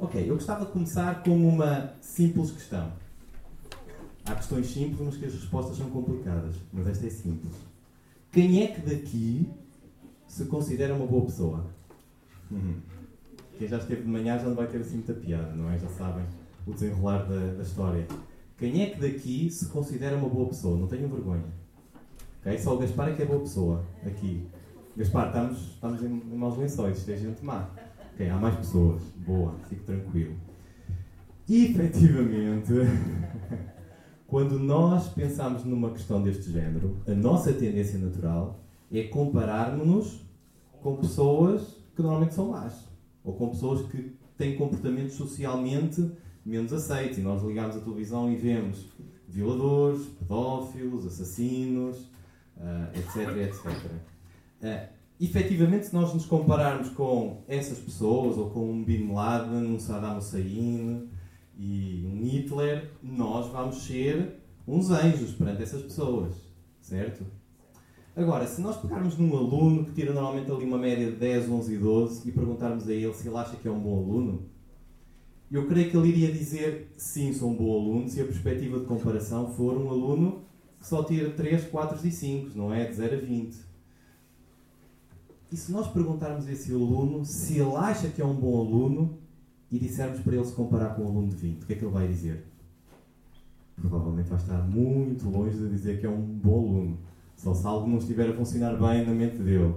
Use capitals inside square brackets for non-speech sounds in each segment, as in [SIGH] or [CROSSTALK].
Ok, eu gostava de começar com uma simples questão. Há questões simples, mas que as respostas são complicadas. Mas esta é simples. Quem é que daqui se considera uma boa pessoa? Uhum. Quem já esteve de manhã já não vai ter assim muita piada, não é? Já sabem o desenrolar da, da história. Quem é que daqui se considera uma boa pessoa? Não tenham vergonha. Okay? Só o Gaspar é que é boa pessoa aqui. Gaspar, estamos, estamos em, em maus lençóis, é gente má. Okay, há mais pessoas. Boa, fico tranquilo. E, efetivamente, [LAUGHS] quando nós pensamos numa questão deste género, a nossa tendência natural é compararmos-nos com pessoas que normalmente são más. Ou com pessoas que têm comportamentos socialmente menos aceitos. E nós ligamos a televisão e vemos violadores, pedófilos, assassinos, uh, etc, etc. Uh, efetivamente, se nós nos compararmos com essas pessoas, ou com um Bin Laden, um Saddam Hussein e um Hitler, nós vamos ser uns anjos perante essas pessoas, certo? Agora, se nós pegarmos num aluno que tira normalmente ali uma média de 10, 11 e 12 e perguntarmos a ele se ele acha que é um bom aluno, eu creio que ele iria dizer sim, sou um bom aluno, se a perspectiva de comparação for um aluno que só tira 3, 4 e 5, não é? De 0 a 20. E se nós perguntarmos a esse aluno se ele acha que é um bom aluno e dissermos para ele se comparar com um aluno de 20, o que é que ele vai dizer? Provavelmente vai estar muito longe de dizer que é um bom aluno. Só se algo não estiver a funcionar bem na mente dele.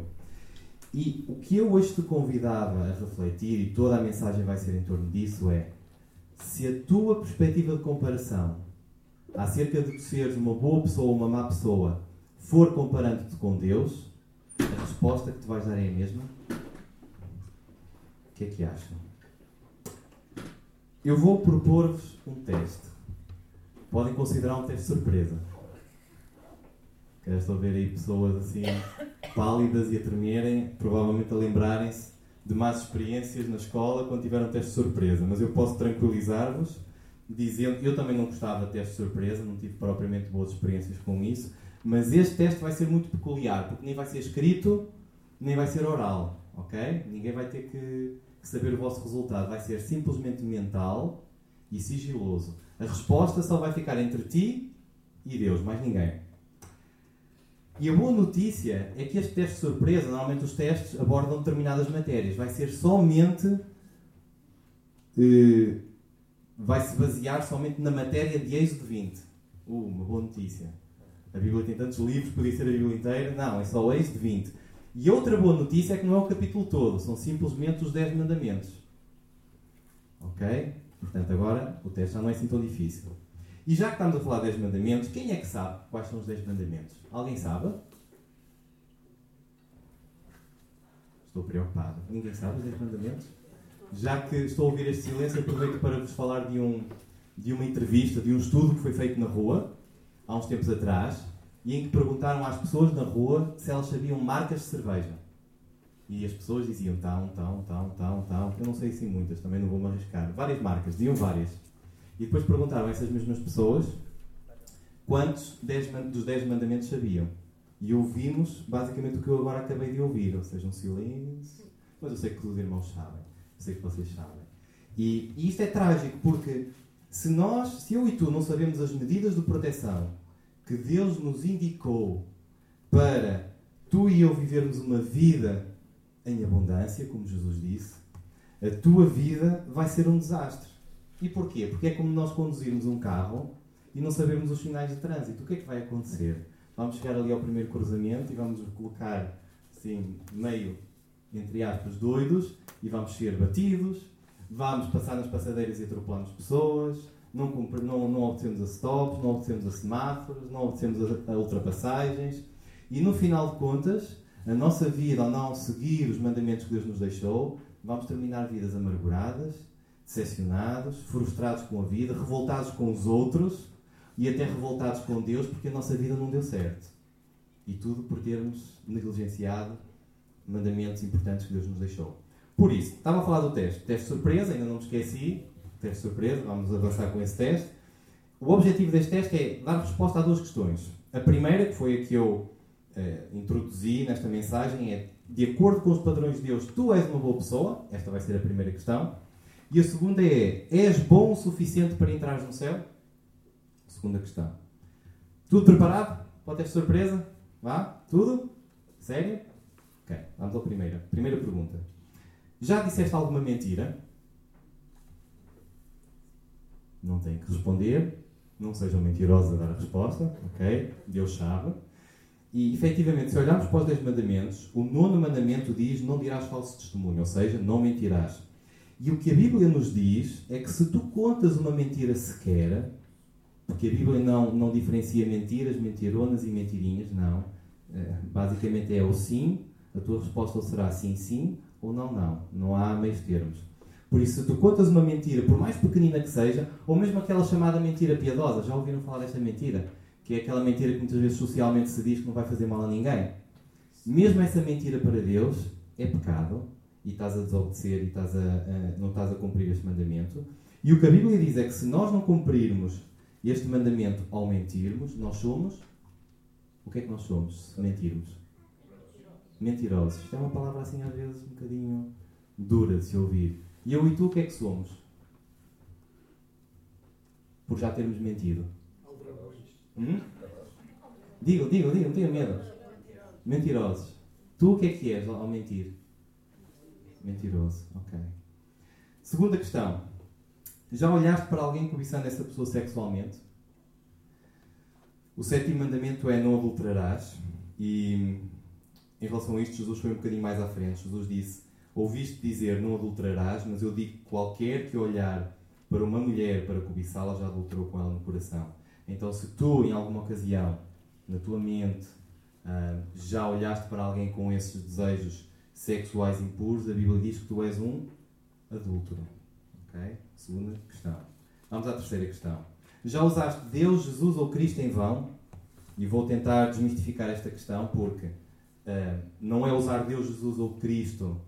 E o que eu hoje te convidava a refletir, e toda a mensagem vai ser em torno disso, é se a tua perspectiva de comparação acerca de seres uma boa pessoa ou uma má pessoa for comparando-te com Deus, a resposta que te vais dar é a mesma? O que é que acham? Eu vou propor-vos um teste. Podem considerar um teste surpresa. Estou a ver aí pessoas assim pálidas e a tremerem, provavelmente a lembrarem-se de más experiências na escola quando tiveram um teste surpresa. Mas eu posso tranquilizar-vos dizendo eu também não gostava de teste de surpresa, não tive propriamente boas experiências com isso, mas este teste vai ser muito peculiar, porque nem vai ser escrito, nem vai ser oral, ok? Ninguém vai ter que, saber o vosso resultado, vai ser simplesmente mental e sigiloso. A resposta só vai ficar entre ti e Deus, mais ninguém. E a boa notícia é que este teste de surpresa, normalmente os testes abordam determinadas matérias, vai ser somente. Eh, vai se basear somente na matéria de Êxodo 20. Uh, uma boa notícia. A Bíblia tem tantos livros, podia ser a Bíblia inteira. Não, é só o Êxodo 20. E outra boa notícia é que não é o capítulo todo, são simplesmente os 10 mandamentos. Ok? Portanto, agora o teste já não é assim tão difícil. E já que estamos a falar de 10 mandamentos, quem é que sabe quais são os 10 mandamentos? Alguém sabe? Estou preocupado. Ninguém sabe os 10 mandamentos? Já que estou a ouvir este silêncio, aproveito para vos falar de, um, de uma entrevista, de um estudo que foi feito na rua, há uns tempos atrás, e em que perguntaram às pessoas na rua se elas sabiam marcas de cerveja. E as pessoas diziam tão, tão, tão, tão, tão. Eu não sei assim muitas, também não vou me arriscar. Várias marcas, diziam várias. E depois perguntaram a essas mesmas pessoas quantos dos 10 mandamentos sabiam. E ouvimos basicamente o que eu agora acabei de ouvir, ou seja, um silêncio. Mas eu sei que os irmãos sabem, eu sei que vocês sabem. E, e isto é trágico porque se nós, se eu e tu não sabemos as medidas de proteção que Deus nos indicou para tu e eu vivermos uma vida em abundância, como Jesus disse, a tua vida vai ser um desastre. E porquê? Porque é como nós conduzirmos um carro e não sabemos os sinais de trânsito. O que é que vai acontecer? Vamos chegar ali ao primeiro cruzamento e vamos colocar, assim, meio, entre aspas, doidos e vamos ser batidos, vamos passar nas passadeiras e atropelamos pessoas, não, não, não obtemos a stops, não obtemos a semáforos, não obtemos a, a ultrapassagens e no final de contas, a nossa vida ao não seguir os mandamentos que Deus nos deixou, vamos terminar vidas amarguradas, decepcionados, frustrados com a vida, revoltados com os outros e até revoltados com Deus porque a nossa vida não deu certo. E tudo por termos negligenciado mandamentos importantes que Deus nos deixou. Por isso, estava a falar do teste. Teste surpresa, ainda não me esqueci. Teste surpresa, vamos avançar com esse teste. O objetivo deste teste é dar resposta a duas questões. A primeira, que foi a que eu eh, introduzi nesta mensagem, é: de acordo com os padrões de Deus, tu és uma boa pessoa? Esta vai ser a primeira questão. E a segunda é: és bom o suficiente para entrar no céu? Segunda questão. Tudo preparado? Pode ter surpresa? Vá? Tudo? Sério? Ok, vamos à primeira. Primeira pergunta. Já disseste alguma mentira? Não tem que responder. Não sejam mentirosos a dar a resposta. Ok? Deus sabe. E, efetivamente, se olharmos para os 10 mandamentos, o nono mandamento diz: Não dirás falso testemunho, ou seja, não mentirás. E o que a Bíblia nos diz é que se tu contas uma mentira sequer, porque a Bíblia não, não diferencia mentiras, mentironas e mentirinhas, não. Eh, basicamente é o sim, a tua resposta será sim, sim, ou não, não. Não há meios termos. Por isso, se tu contas uma mentira, por mais pequenina que seja, ou mesmo aquela chamada mentira piedosa, já ouviram falar desta mentira? Que é aquela mentira que muitas vezes socialmente se diz que não vai fazer mal a ninguém. Mesmo essa mentira para Deus é pecado e estás a desobedecer e estás a, a, não estás a cumprir este mandamento. E o que a Bíblia diz é que se nós não cumprirmos este mandamento ao mentirmos, nós somos. O que é que nós somos se mentirmos? Mentirosos. Isto é uma palavra assim às vezes um bocadinho dura de se ouvir. E eu e tu o que é que somos? Por já termos mentido. Hum? Digo, digo, digo, não tenha medo. Mentirosos. Tu o que é que és ao mentir? Mentiroso, ok. Segunda questão. Já olhaste para alguém cobiçando essa pessoa sexualmente? O sétimo mandamento é não adulterarás. E em relação a isto, Jesus foi um bocadinho mais à frente. Jesus disse: Ouviste dizer não adulterarás, mas eu digo que qualquer que olhar para uma mulher para cobiçá-la já adulterou com ela no coração. Então, se tu, em alguma ocasião, na tua mente, ah, já olhaste para alguém com esses desejos sexuais impuros, a Bíblia diz que tu és um adúltero. Ok? Segunda questão. Vamos à terceira questão. Já usaste Deus, Jesus ou Cristo em vão? E vou tentar desmistificar esta questão porque não é usar Deus, Jesus ou Cristo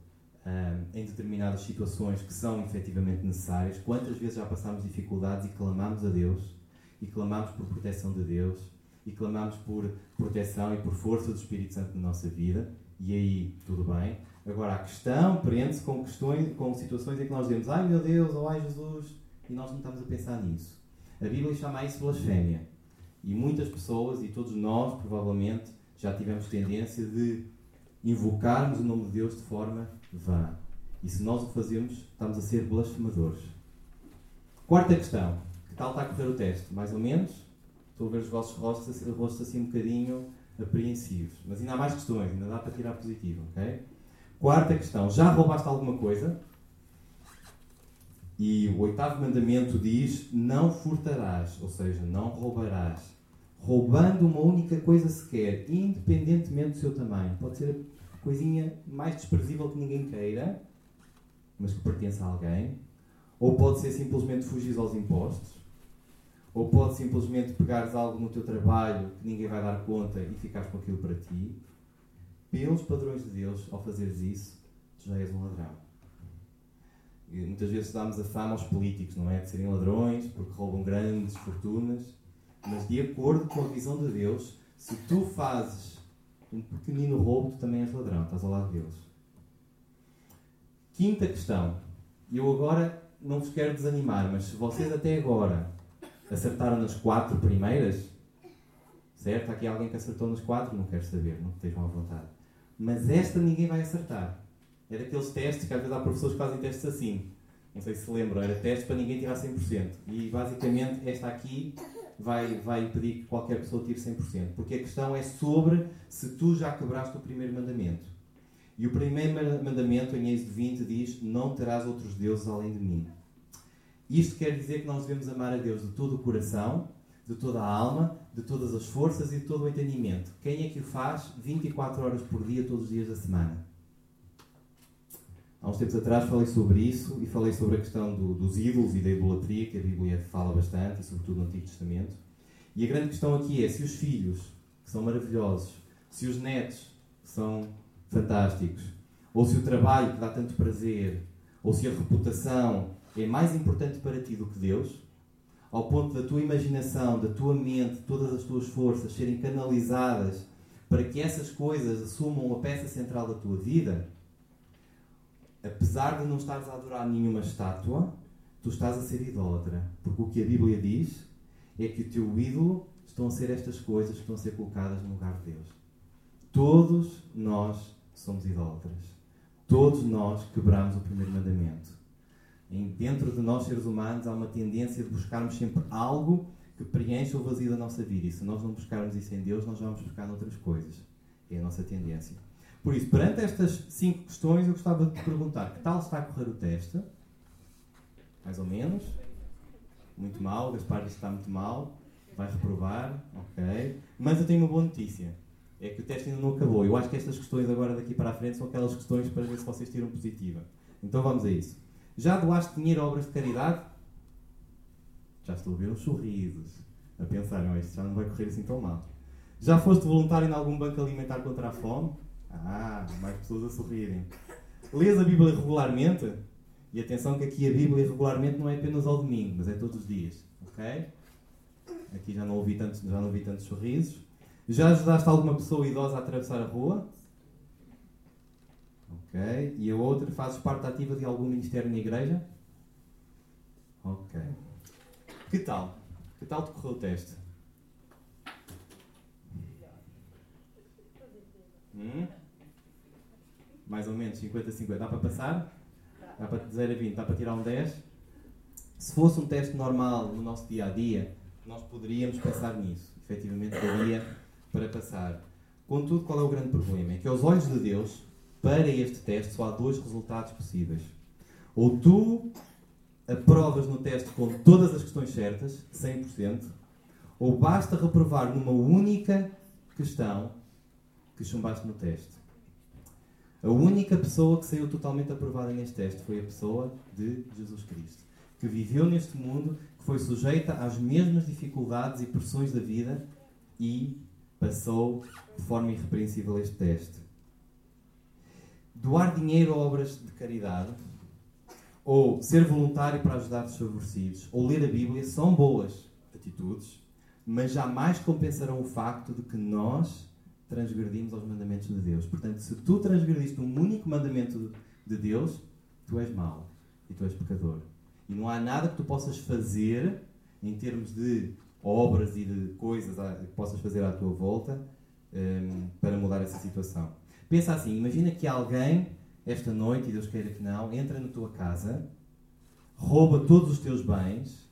uh, em determinadas situações que são efetivamente necessárias. Quantas vezes já passámos dificuldades e clamamos a Deus e clamamos por proteção de Deus e clamamos por proteção e por força do Espírito Santo na nossa vida e aí tudo bem. Agora a questão prende-se com questões, com situações em que nós dizemos ai meu Deus, ou ai Jesus, e nós não estamos a pensar nisso. A Bíblia chama isso blasfémia. E muitas pessoas, e todos nós provavelmente, já tivemos tendência de invocarmos o nome de Deus de forma vã. E se nós o fazemos, estamos a ser blasfemadores. Quarta questão. Que tal está a correr o teste? Mais ou menos? Estou a ver os vossos rostos, rostos assim um bocadinho apreensivos. Mas ainda há mais questões, ainda dá para tirar positivo, ok? Quarta questão: já roubaste alguma coisa? E o oitavo mandamento diz: não furtarás, ou seja, não roubarás. Roubando uma única coisa sequer, independentemente do seu tamanho. Pode ser a coisinha mais desprezível que ninguém queira, mas que pertence a alguém. Ou pode ser simplesmente fugir aos impostos ou pode simplesmente pegares algo no teu trabalho que ninguém vai dar conta e ficares com aquilo para ti. Pelos padrões de Deus, ao fazeres isso, tu já és um ladrão. E muitas vezes damos a fama aos políticos, não é? De serem ladrões, porque roubam grandes fortunas. Mas de acordo com a visão de Deus, se tu fazes um pequenino roubo, tu também és ladrão, estás ao lado de Deus. Quinta questão. Eu agora não vos quero desanimar, mas se vocês até agora acertaram nas quatro primeiras, certo? Há aqui alguém que acertou nas quatro, não quero saber, não estejam à vontade. Mas esta ninguém vai acertar. É daqueles testes que às vezes há professores que fazem testes assim. Não sei se lembram, era testes para ninguém tirar 100%. E basicamente esta aqui vai, vai impedir que qualquer pessoa tire 100%. Porque a questão é sobre se tu já quebraste o primeiro mandamento. E o primeiro mandamento, em Êxodo 20, diz: Não terás outros deuses além de mim. Isto quer dizer que nós devemos amar a Deus de todo o coração, de toda a alma, de todas as forças e de todo o entendimento. Quem é que o faz 24 horas por dia, todos os dias da semana? Há uns tempos atrás falei sobre isso e falei sobre a questão do, dos ídolos e da idolatria, que a Bíblia fala bastante, e sobretudo no Antigo Testamento. E a grande questão aqui é se os filhos, que são maravilhosos, se os netos, que são fantásticos, ou se o trabalho que dá tanto prazer, ou se a reputação é mais importante para ti do que Deus, ao ponto da tua imaginação, da tua mente, todas as tuas forças serem canalizadas para que essas coisas assumam a peça central da tua vida, apesar de não estares a adorar nenhuma estátua, tu estás a ser idólatra. Porque o que a Bíblia diz é que o teu ídolo estão a ser estas coisas que estão a ser colocadas no lugar de Deus. Todos nós somos idólatras. Todos nós quebramos o primeiro mandamento. Dentro de nós, seres humanos, há uma tendência de buscarmos sempre algo que preencha o vazio da nossa vida. E se nós não buscarmos isso em Deus, nós vamos buscar noutras coisas. É a nossa tendência. Por isso, perante estas cinco questões, eu gostava de te perguntar: que tal está a correr o teste? Mais ou menos? Muito mal, Gaspar diz que está muito mal, vai reprovar, ok. Mas eu tenho uma boa notícia: é que o teste ainda não acabou. Eu acho que estas questões agora daqui para a frente são aquelas questões para ver se vocês tiram positiva. Então vamos a isso. Já doaste dinheiro a obras de caridade? Já estou a ver uns sorrisos. A pensar, não, isto já não vai correr assim tão mal. Já foste voluntário em algum banco alimentar contra a fome? Ah, mais pessoas a sorrirem. Lês a Bíblia regularmente? E atenção que aqui a Bíblia regularmente não é apenas ao domingo, mas é todos os dias. Ok? Aqui já não ouvi tantos, já não ouvi tantos sorrisos. Já ajudaste alguma pessoa idosa a atravessar a rua? Ok. E a outra, fazes parte ativa de algum ministério na igreja? Ok. Que tal? Que tal te correu o teste? Hum? Mais ou menos 50-50. Dá para passar? Dá para 0 a 20? Dá para tirar um 10? Se fosse um teste normal no nosso dia a dia, nós poderíamos pensar nisso. Efetivamente, daria para passar. Contudo, qual é o grande problema? É que, aos olhos de Deus, para este teste, só há dois resultados possíveis. Ou tu aprovas no teste com todas as questões certas, 100%, ou basta reprovar numa única questão que chumbaste no teste. A única pessoa que saiu totalmente aprovada neste teste foi a pessoa de Jesus Cristo, que viveu neste mundo, que foi sujeita às mesmas dificuldades e pressões da vida e passou de forma irrepreensível este teste. Doar dinheiro a obras de caridade, ou ser voluntário para ajudar os desfavorecidos, ou ler a Bíblia são boas atitudes, mas jamais compensarão o facto de que nós transgredimos aos mandamentos de Deus. Portanto, se tu transgrediste um único mandamento de Deus, tu és mau e tu és pecador. E não há nada que tu possas fazer em termos de obras e de coisas que possas fazer à tua volta um, para mudar essa situação. Pensa assim: imagina que alguém, esta noite, e Deus queira que não, entra na tua casa, rouba todos os teus bens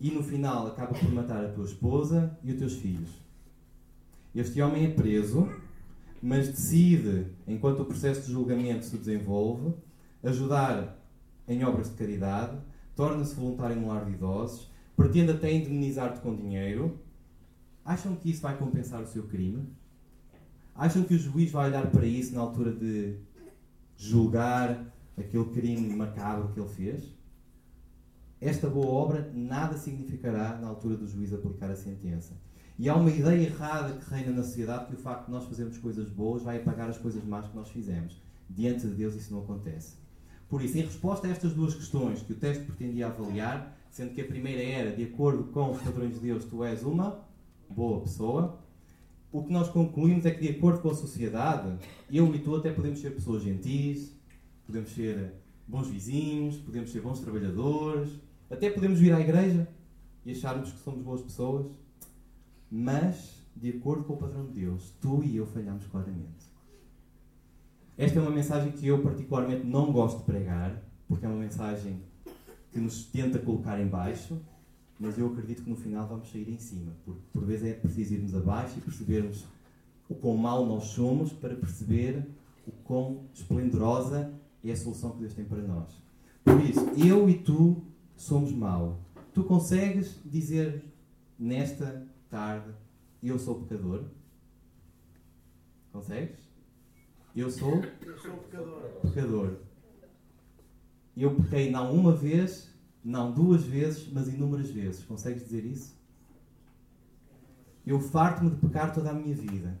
e no final acaba por matar a tua esposa e os teus filhos. Este homem é preso, mas decide, enquanto o processo de julgamento se desenvolve, ajudar em obras de caridade, torna-se voluntário em um lar de idosos, pretende até indemnizar-te com dinheiro. Acham que isso vai compensar o seu crime? Acham que o juiz vai olhar para isso na altura de julgar aquele crime macabro que ele fez? Esta boa obra nada significará na altura do juiz aplicar a sentença. E há uma ideia errada que reina na sociedade que o facto de nós fazermos coisas boas vai apagar as coisas más que nós fizemos. Diante de Deus isso não acontece. Por isso, em resposta a estas duas questões que o texto pretendia avaliar, sendo que a primeira era, de acordo com os padrões de Deus, tu és uma boa pessoa, o que nós concluímos é que, de acordo com a sociedade, eu e tu até podemos ser pessoas gentis, podemos ser bons vizinhos, podemos ser bons trabalhadores, até podemos vir à igreja e acharmos que somos boas pessoas, mas, de acordo com o padrão de Deus, tu e eu falhamos claramente. Esta é uma mensagem que eu particularmente não gosto de pregar, porque é uma mensagem que nos tenta colocar em baixo, mas eu acredito que no final vamos sair em cima, porque por vezes é preciso irmos abaixo e percebermos o quão mal nós somos para perceber o quão esplendorosa é a solução que Deus tem para nós. Por isso, eu e tu somos mau. Tu consegues dizer nesta tarde, eu sou pecador? Consegues? Eu sou? Eu sou pecador. Pecador. Eu pequei não uma vez, não duas vezes, mas inúmeras vezes. Consegues dizer isso? Eu farto-me de pecar toda a minha vida.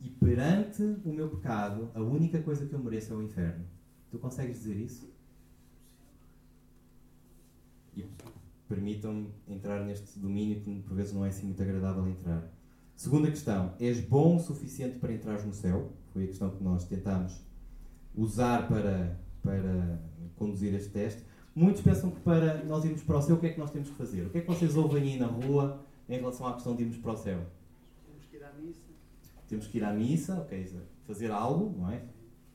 E perante o meu pecado, a única coisa que eu mereço é o inferno. Tu consegues dizer isso? E permitam-me entrar neste domínio que por vezes não é assim muito agradável entrar. Segunda questão: és bom o suficiente para entrar no céu? Foi a questão que nós tentámos usar para, para conduzir este teste. Muitos pensam que para nós irmos para o céu, o que é que nós temos que fazer? O que é que vocês ouvem aí na rua em relação à questão de irmos para o céu? Temos que ir à missa. Temos que ir à missa, ok, fazer algo, não é?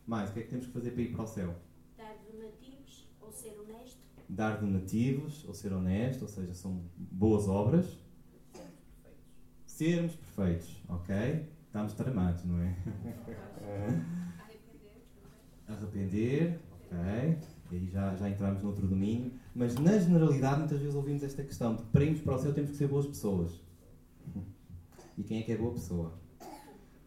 Mais, o que é que temos que fazer para ir para o céu? Dar donativos ou ser honesto. Dar donativos ou ser honesto, ou seja, são boas obras. Sermos perfeitos, ok? Estamos tramados, não é? [LAUGHS] Arrepender, ok? E aí já, já entramos noutro domínio. Mas na generalidade, muitas vezes ouvimos esta questão de para irmos para o céu temos que ser boas pessoas. E quem é que é boa pessoa?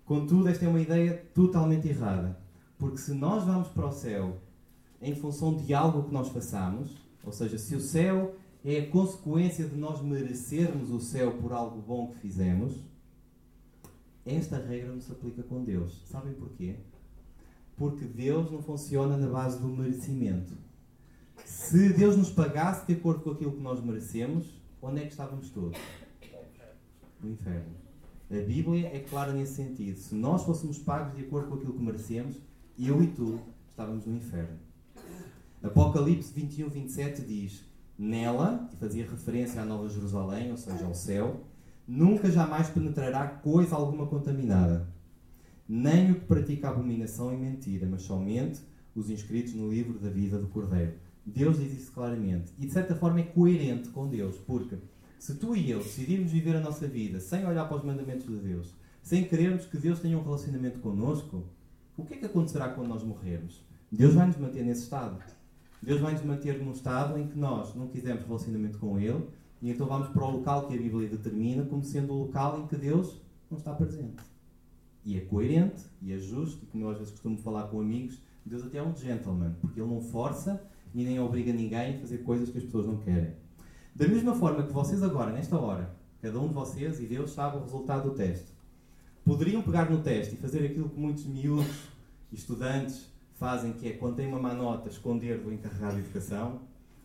Contudo, esta é uma ideia totalmente errada. Porque se nós vamos para o céu em função de algo que nós façamos, ou seja, se o céu é a consequência de nós merecermos o céu por algo bom que fizemos, esta regra não se aplica com Deus. Sabem porquê? Porque Deus não funciona na base do merecimento. Se Deus nos pagasse de acordo com aquilo que nós merecemos, onde é que estávamos todos? No inferno. A Bíblia é clara nesse sentido. Se nós fôssemos pagos de acordo com aquilo que merecemos, eu e tu estávamos no inferno. Apocalipse 21, 27 diz: Nela, e fazia referência à Nova Jerusalém, ou seja, ao céu, nunca jamais penetrará coisa alguma contaminada, nem o que pratica abominação e mentira, mas somente os inscritos no livro da vida do Cordeiro. Deus diz isso claramente. E de certa forma é coerente com Deus, porque se tu e eu decidirmos viver a nossa vida sem olhar para os mandamentos de Deus, sem querermos que Deus tenha um relacionamento connosco, o que é que acontecerá quando nós morrermos? Deus vai nos manter nesse estado. Deus vai nos manter num estado em que nós não quisermos relacionamento com Ele e então vamos para o local que a Bíblia determina como sendo o local em que Deus não está presente. E é coerente e é justo, e como eu às vezes costumo falar com amigos, Deus até é um gentleman, porque Ele não força e nem obriga ninguém a fazer coisas que as pessoas não querem. Da mesma forma que vocês agora, nesta hora, cada um de vocês e Deus sabe o resultado do teste, poderiam pegar no teste e fazer aquilo que muitos miúdos estudantes fazem, que é quando têm uma má nota, esconder do encarregado de educação,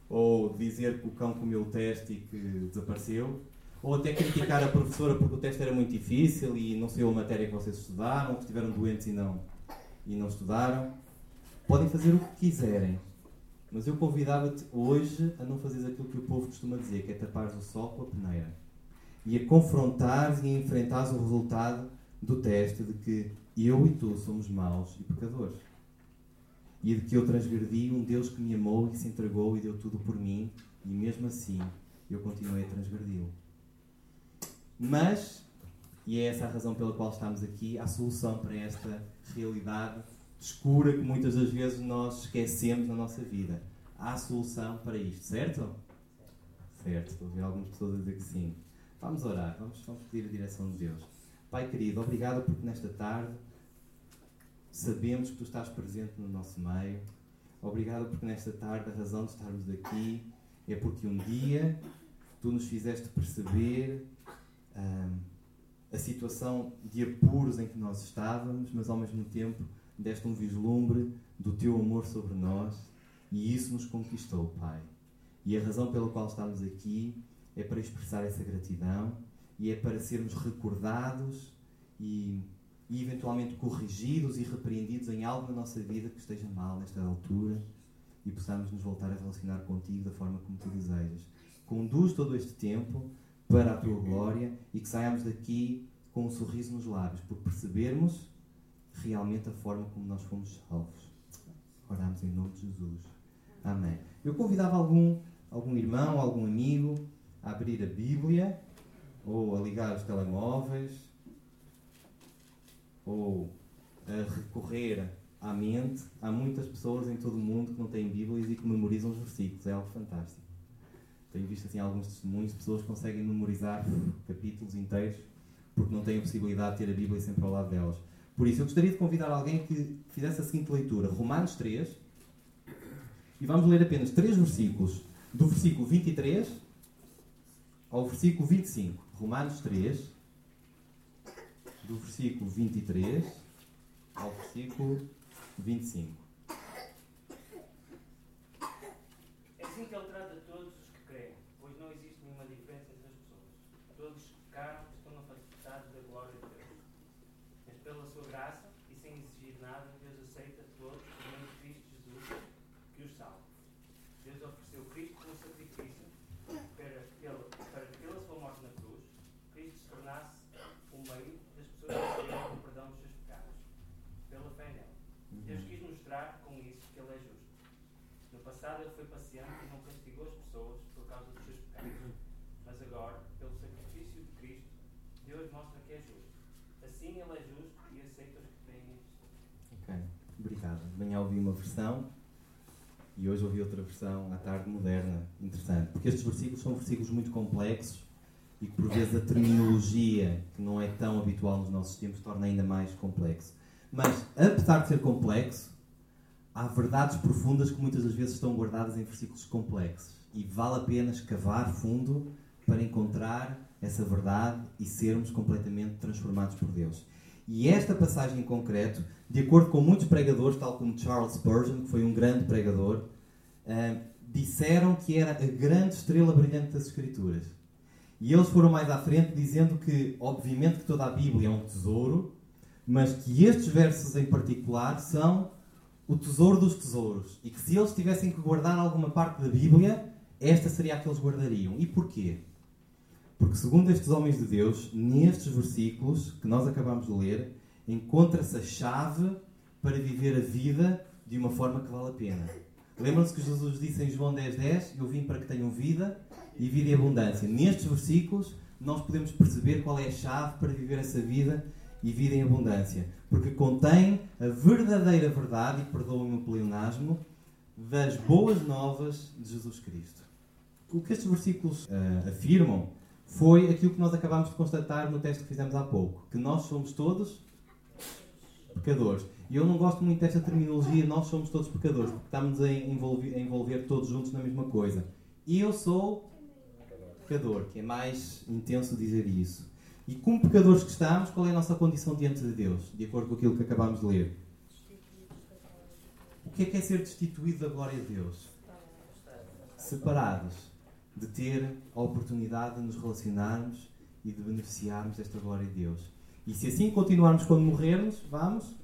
ou dizer que o cão comeu o teste e que desapareceu, ou até criticar a professora porque o teste era muito difícil e não saiu a matéria que vocês estudaram, que estiveram doentes e não, e não estudaram. Podem fazer o que quiserem, mas eu convidava-te hoje a não fazeres aquilo que o povo costuma dizer, que é tapares o sol com a peneira. E a confrontares e a enfrentares o resultado do teste de que eu e tu somos maus e pecadores. E de que eu transgredi um Deus que me amou e se entregou e deu tudo por mim, e mesmo assim eu continuei a transgredi-lo. Mas, e é essa a razão pela qual estamos aqui, há solução para esta realidade escura que muitas das vezes nós esquecemos na nossa vida. Há solução para isto, certo? Certo, estou a ver algumas pessoas a dizer que sim. Vamos orar, vamos, vamos pedir a direção de Deus. Pai querido, obrigado porque nesta tarde sabemos que tu estás presente no nosso meio. Obrigado porque nesta tarde a razão de estarmos aqui é porque um dia tu nos fizeste perceber hum, a situação de apuros em que nós estávamos, mas ao mesmo tempo deste um vislumbre do teu amor sobre nós e isso nos conquistou, Pai. E a razão pela qual estamos aqui é para expressar essa gratidão e é para sermos recordados e, e eventualmente corrigidos e repreendidos em algo na nossa vida que esteja mal nesta altura e possamos nos voltar a relacionar contigo da forma como tu desejas. Conduz todo este tempo para a tua glória e que saiamos daqui com um sorriso nos lábios, por percebermos realmente a forma como nós fomos salvos. Oramos em nome de Jesus. Amém. Eu convidava algum, algum irmão, algum amigo a abrir a Bíblia ou a ligar os telemóveis ou a recorrer à mente. Há muitas pessoas em todo o mundo que não têm Bíblias e que memorizam os versículos. É algo fantástico. Tenho visto assim alguns testemunhos de pessoas que conseguem memorizar capítulos inteiros porque não têm a possibilidade de ter a Bíblia sempre ao lado delas. Por isso, eu gostaria de convidar alguém que fizesse a seguinte leitura: Romanos 3, e vamos ler apenas três versículos, do versículo 23 ao versículo 25. Romanos 3, do versículo 23 ao versículo 25. É assim que ele trata todos os que creem, pois não existe nenhuma diferença entre as pessoas. Todos que pecaram estão afastados da glória Pela sua graça e sem exigir nada, Deus aceita todos por meio de Cristo Jesus que os salva. Deus ofereceu Cristo como sacrifício para, pela, para que pela sua morte na cruz, Cristo se tornasse o meio das pessoas receberem o perdão dos seus pecados, pela fé nele. Deus quis mostrar com isso que ele é justo. No passado ele foi paciente e não castigou as pessoas por causa dos seus pecados. Mas agora, pelo sacrifício de Cristo, Deus mostra que é justo. Assim ele é justo e aceita os que têm justiça. Ok, obrigado. De manhã ouvi uma versão e hoje ouvi outra versão à tarde moderna. Interessante, porque estes versículos são versículos muito complexos e que por vezes a terminologia, que não é tão habitual nos nossos tempos, torna ainda mais complexo. Mas, apesar de ser complexo, há verdades profundas que muitas das vezes estão guardadas em versículos complexos. E vale a pena escavar fundo para encontrar essa verdade e sermos completamente transformados por Deus. E esta passagem em concreto, de acordo com muitos pregadores, tal como Charles Spurgeon, que foi um grande pregador, uh, disseram que era a grande estrela brilhante das Escrituras. E eles foram mais à frente dizendo que, obviamente, que toda a Bíblia é um tesouro, mas que estes versos em particular são o tesouro dos tesouros. E que se eles tivessem que guardar alguma parte da Bíblia, esta seria a que eles guardariam. E porquê? Porque, segundo estes homens de Deus, nestes versículos que nós acabamos de ler, encontra-se a chave para viver a vida de uma forma que vale a pena. Lembram-se que Jesus disse em João 10,10: 10, Eu vim para que tenham vida e vida em abundância. Nestes versículos, nós podemos perceber qual é a chave para viver essa vida e vida em abundância. Porque contém a verdadeira verdade, e perdoem o pleonasmo, das boas novas de Jesus Cristo. O que estes versículos uh, afirmam foi aquilo que nós acabámos de constatar no texto que fizemos há pouco: que nós somos todos pecadores. E eu não gosto muito desta terminologia, nós somos todos pecadores, porque estamos a envolver, a envolver todos juntos na mesma coisa. E eu sou pecador, que é mais intenso dizer isso. E como pecadores que estamos, qual é a nossa condição diante de Deus, de acordo com aquilo que acabámos de ler? O que é que é ser destituído da glória de Deus? Separados de ter a oportunidade de nos relacionarmos e de beneficiarmos desta glória de Deus. E se assim continuarmos quando morrermos, vamos.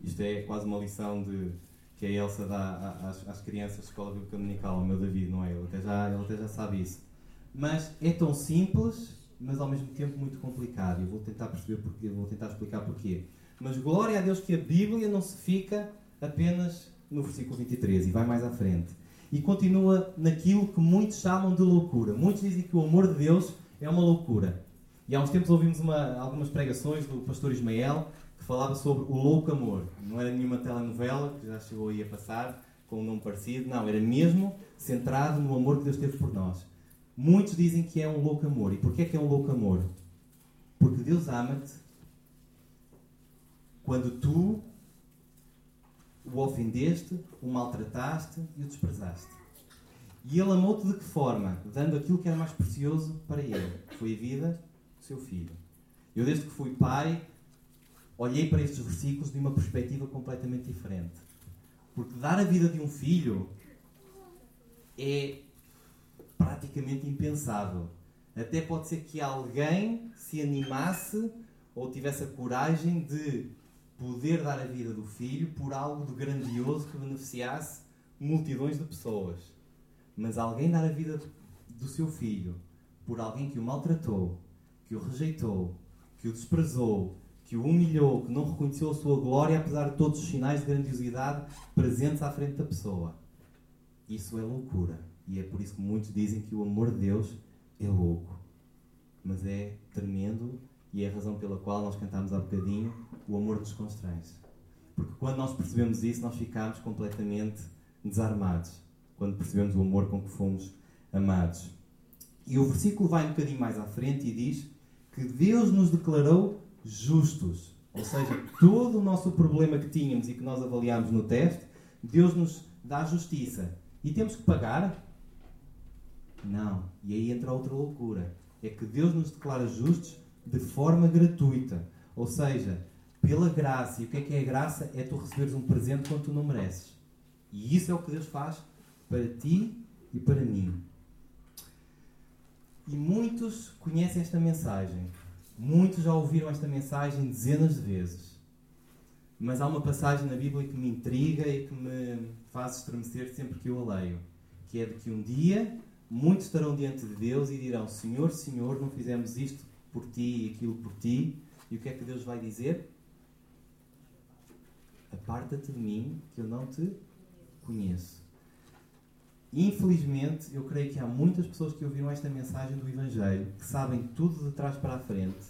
Isto é quase uma lição de, que a Elsa dá às, às crianças da escola bíblica dominical, ao meu David, não é? Ele até, já, ele até já sabe isso. Mas é tão simples, mas ao mesmo tempo muito complicado. Eu vou tentar perceber porquê, vou tentar explicar porquê. Mas glória a Deus que a Bíblia não se fica apenas no versículo 23 e vai mais à frente. E continua naquilo que muitos chamam de loucura. Muitos dizem que o amor de Deus é uma loucura. E há uns tempos ouvimos uma, algumas pregações do pastor Ismael que falava sobre o louco amor. Não era nenhuma telenovela que já chegou aí a passar com um nome parecido. Não, era mesmo centrado no amor que Deus teve por nós. Muitos dizem que é um louco amor. E porquê é que é um louco amor? Porque Deus ama-te quando tu o ofendeste, o maltrataste e o desprezaste. E ele amou-te de que forma? Dando aquilo que era mais precioso para ele, que foi a vida do seu filho. Eu, desde que fui pai, olhei para estes versículos de uma perspectiva completamente diferente. Porque dar a vida de um filho é praticamente impensável. Até pode ser que alguém se animasse ou tivesse a coragem de poder dar a vida do filho por algo de grandioso que beneficiasse multidões de pessoas. Mas alguém dar a vida do seu filho por alguém que o maltratou, que o rejeitou, que o desprezou, que o humilhou, que não reconheceu a sua glória, apesar de todos os sinais de grandiosidade presentes à frente da pessoa. Isso é loucura. E é por isso que muitos dizem que o amor de Deus é louco. Mas é tremendo e é a razão pela qual nós cantamos há bocadinho o amor nos constrange. Porque quando nós percebemos isso, nós ficamos completamente desarmados. Quando percebemos o amor com que fomos amados. E o versículo vai um bocadinho mais à frente e diz que Deus nos declarou justos. Ou seja, todo o nosso problema que tínhamos e que nós avaliámos no teste, Deus nos dá justiça. E temos que pagar? Não. E aí entra outra loucura. É que Deus nos declara justos de forma gratuita. Ou seja, pela graça. E o que é que é graça? É tu receberes um presente quando tu não mereces. E isso é o que Deus faz para ti e para mim. E muitos conhecem esta mensagem, Muitos já ouviram esta mensagem dezenas de vezes. Mas há uma passagem na Bíblia que me intriga e que me faz estremecer sempre que eu a leio, que é de que um dia muitos estarão diante de Deus e dirão: Senhor, Senhor, não fizemos isto por ti e aquilo por ti. E o que é que Deus vai dizer? Aparta-te de mim, que eu não te conheço. Infelizmente, eu creio que há muitas pessoas que ouviram esta mensagem do Evangelho, que sabem tudo de trás para a frente,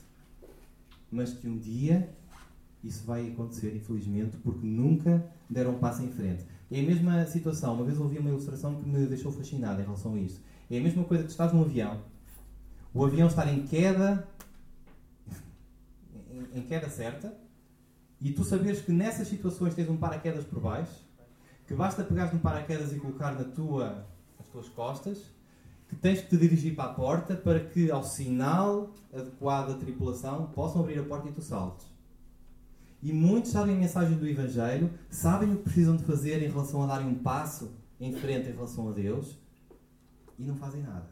mas que um dia isso vai acontecer, infelizmente, porque nunca deram um passo em frente. É a mesma situação. Uma vez ouvi uma ilustração que me deixou fascinado em relação a isto. É a mesma coisa que estás num avião, o avião estar em queda, em, em queda certa, e tu saberes que nessas situações tens um paraquedas por baixo, que basta pegar no paraquedas e colocar na tua, nas tuas costas, que tens que te dirigir para a porta para que, ao sinal adequado da tripulação, possam abrir a porta e tu saltes. E muitos sabem a mensagem do Evangelho, sabem o que precisam de fazer em relação a darem um passo em frente em relação a Deus e não fazem nada.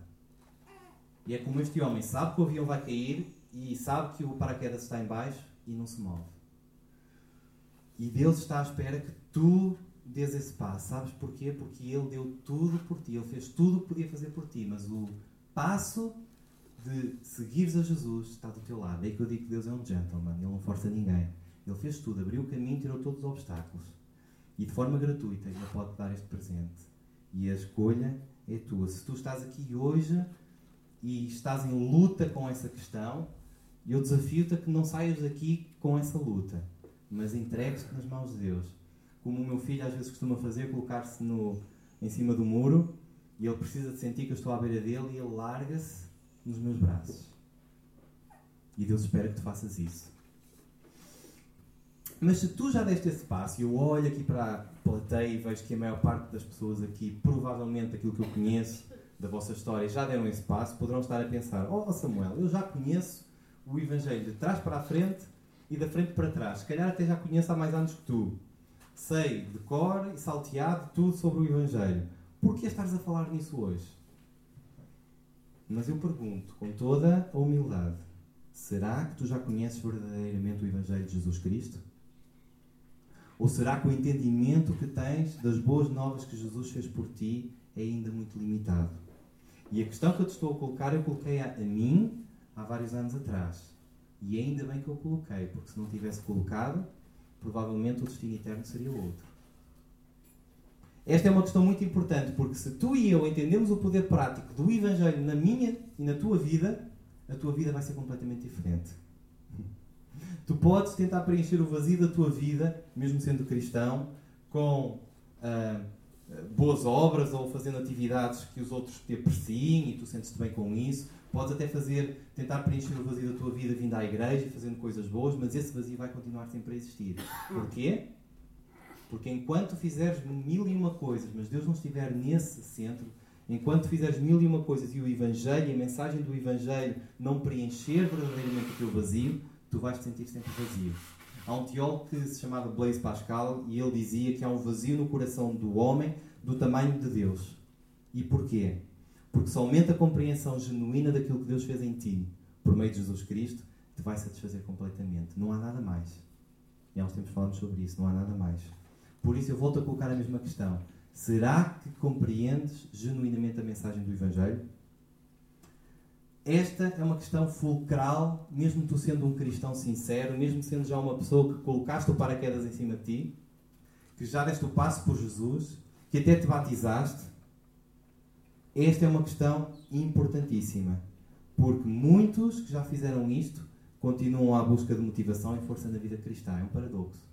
E é como este homem sabe que o avião vai cair e sabe que o paraquedas está em baixo e não se move. E Deus está à espera que tu dês esse passo. Sabes porquê? Porque Ele deu tudo por ti. Ele fez tudo o que podia fazer por ti. Mas o passo de seguires a Jesus está do teu lado. É aí que eu digo que Deus é um gentleman. Ele não força ninguém. Ele fez tudo. Abriu o caminho, tirou todos os obstáculos. E de forma gratuita Ele pode dar este presente. E a escolha é tua. Se tu estás aqui hoje e estás em luta com essa questão, eu desafio-te a que não saias daqui com essa luta, mas entregues-te nas mãos de Deus como o meu filho às vezes costuma fazer, colocar-se em cima do muro e ele precisa de sentir que eu estou à beira dele e ele larga-se nos meus braços. E Deus espera que tu faças isso. Mas se tu já deste esse passo, e eu olho aqui para a plateia e vejo que a maior parte das pessoas aqui, provavelmente aquilo que eu conheço da vossa história, já deram esse passo, poderão estar a pensar: Oh Samuel, eu já conheço o Evangelho de trás para a frente e da frente para trás. Se calhar até já conheço há mais anos que tu sei de cor e salteado tudo sobre o Evangelho. Por que estás a falar nisso hoje? Mas eu pergunto, com toda a humildade, será que tu já conheces verdadeiramente o Evangelho de Jesus Cristo? Ou será que o entendimento que tens das boas novas que Jesus fez por ti é ainda muito limitado? E a questão que eu te estou a colocar, eu coloquei a, a mim há vários anos atrás. E ainda bem que eu coloquei, porque se não tivesse colocado, provavelmente o destino eterno seria outro. Esta é uma questão muito importante, porque se tu e eu entendemos o poder prático do Evangelho na minha e na tua vida, a tua vida vai ser completamente diferente. Tu podes tentar preencher o vazio da tua vida, mesmo sendo cristão, com uh, boas obras ou fazendo atividades que os outros te apreciem e tu sentes-te bem com isso. Podes até fazer, tentar preencher o vazio da tua vida vindo à igreja e fazendo coisas boas, mas esse vazio vai continuar sempre a existir. Porquê? Porque enquanto fizeres mil e uma coisas, mas Deus não estiver nesse centro, enquanto fizeres mil e uma coisas e o Evangelho a mensagem do Evangelho não preencher verdadeiramente o teu vazio, tu vais te sentir sempre vazio. Há um teólogo que se chamava Blaise Pascal e ele dizia que há um vazio no coração do homem do tamanho de Deus. E porquê? Porque somente a compreensão genuína daquilo que Deus fez em ti, por meio de Jesus Cristo, te vai satisfazer completamente. Não há nada mais. E há uns tempos falamos sobre isso, não há nada mais. Por isso eu volto a colocar a mesma questão. Será que compreendes genuinamente a mensagem do Evangelho? Esta é uma questão fulcral, mesmo tu sendo um cristão sincero, mesmo sendo já uma pessoa que colocaste o paraquedas em cima de ti, que já deste o passo por Jesus, que até te batizaste, esta é uma questão importantíssima, porque muitos que já fizeram isto continuam à busca de motivação e força na vida cristã. É um paradoxo.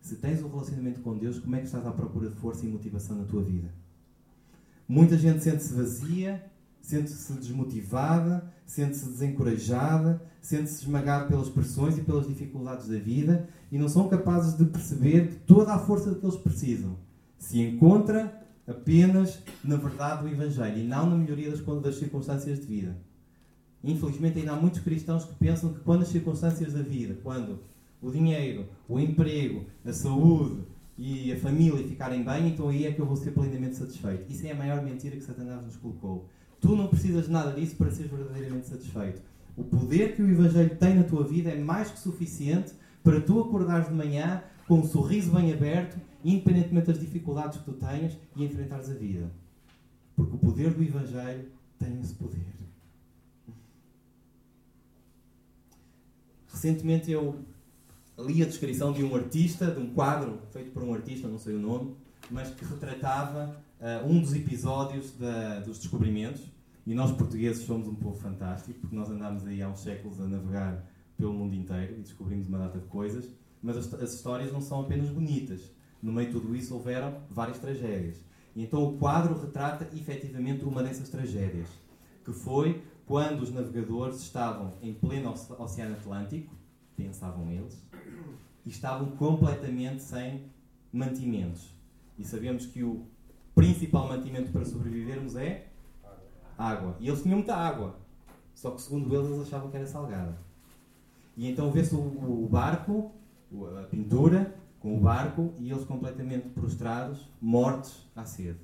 Se tens um relacionamento com Deus, como é que estás à procura de força e motivação na tua vida? Muita gente sente-se vazia, sente-se desmotivada, sente-se desencorajada, sente-se esmagada pelas pressões e pelas dificuldades da vida e não são capazes de perceber toda a força que eles precisam se encontra apenas na verdade do Evangelho e não na melhoria das, das circunstâncias de vida. Infelizmente, ainda há muitos cristãos que pensam que quando as circunstâncias da vida, quando o dinheiro, o emprego, a saúde e a família ficarem bem, então aí é que eu vou ser plenamente satisfeito. Isso é a maior mentira que Satanás nos colocou. Tu não precisas de nada disso para seres verdadeiramente satisfeito. O poder que o Evangelho tem na tua vida é mais que suficiente para tu acordares de manhã com um sorriso bem aberto, independentemente das dificuldades que tu tenhas, e enfrentares a vida. Porque o poder do Evangelho tem esse poder. Recentemente eu li a descrição de um artista, de um quadro feito por um artista, não sei o nome, mas que retratava uh, um dos episódios da, dos descobrimentos. E nós portugueses somos um povo fantástico, porque nós andámos aí há uns séculos a navegar pelo mundo inteiro e descobrimos uma data de coisas, mas as, as histórias não são apenas bonitas. No meio de tudo isso houveram várias tragédias. E então o quadro retrata efetivamente uma dessas tragédias, que foi quando os navegadores estavam em pleno Oceano Atlântico, pensavam eles, e estavam completamente sem mantimentos. E sabemos que o principal mantimento para sobrevivermos é água. E eles tinham muita água. Só que, segundo eles, eles achavam que era salgada. E então vê-se o, o, barco, a pintura, com o barco, e eles completamente prostrados, mortos à sede.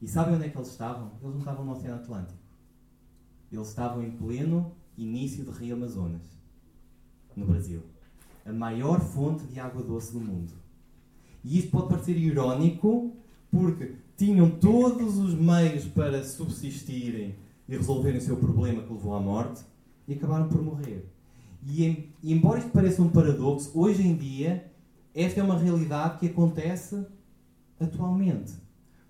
E sabem onde é que eles estavam? Eles não estavam no Oceano Atlântico. Eles estavam em pleno início do Rio Amazonas, no Brasil. A maior fonte de água doce do mundo. E isto pode parecer irónico, porque tinham todos os meios para subsistirem e resolverem o seu problema que levou à morte e acabaram por morrer. E, e, embora isto pareça um paradoxo, hoje em dia esta é uma realidade que acontece atualmente.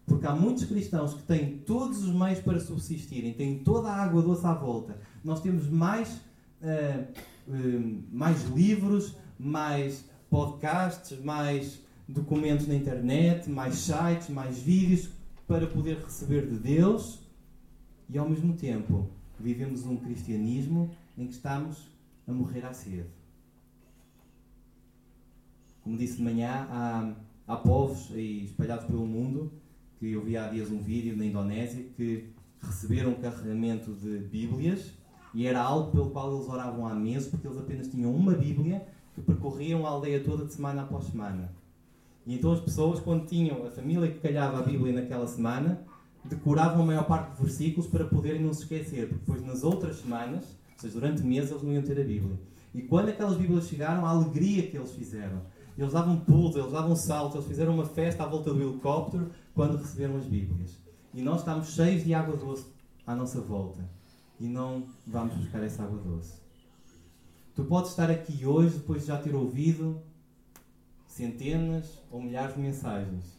Porque há muitos cristãos que têm todos os meios para subsistirem, têm toda a água doce à volta. Nós temos mais, uh, uh, mais livros, mais podcasts, mais documentos na internet, mais sites, mais vídeos para poder receber de Deus e ao mesmo tempo vivemos um cristianismo em que estamos a morrer à sede. Como disse de manhã, há, há povos espalhados pelo mundo que eu vi há dias um vídeo na Indonésia que receberam um carregamento de Bíblias e era algo pelo qual eles oravam há meses porque eles apenas tinham uma Bíblia que percorriam a aldeia toda de semana após semana. E então as pessoas, quando tinham a família que calhava a Bíblia naquela semana, decoravam a maior parte dos versículos para poderem não se esquecer, porque depois nas outras semanas, ou seja, durante meses, eles não iam ter a Bíblia. E quando aquelas Bíblias chegaram, a alegria que eles fizeram. Eles davam pulos, eles davam saltos, eles fizeram uma festa à volta do helicóptero quando receberam as Bíblias. E nós estamos cheios de água doce à nossa volta. E não vamos buscar essa água doce. Tu podes estar aqui hoje, depois de já ter ouvido centenas ou milhares de mensagens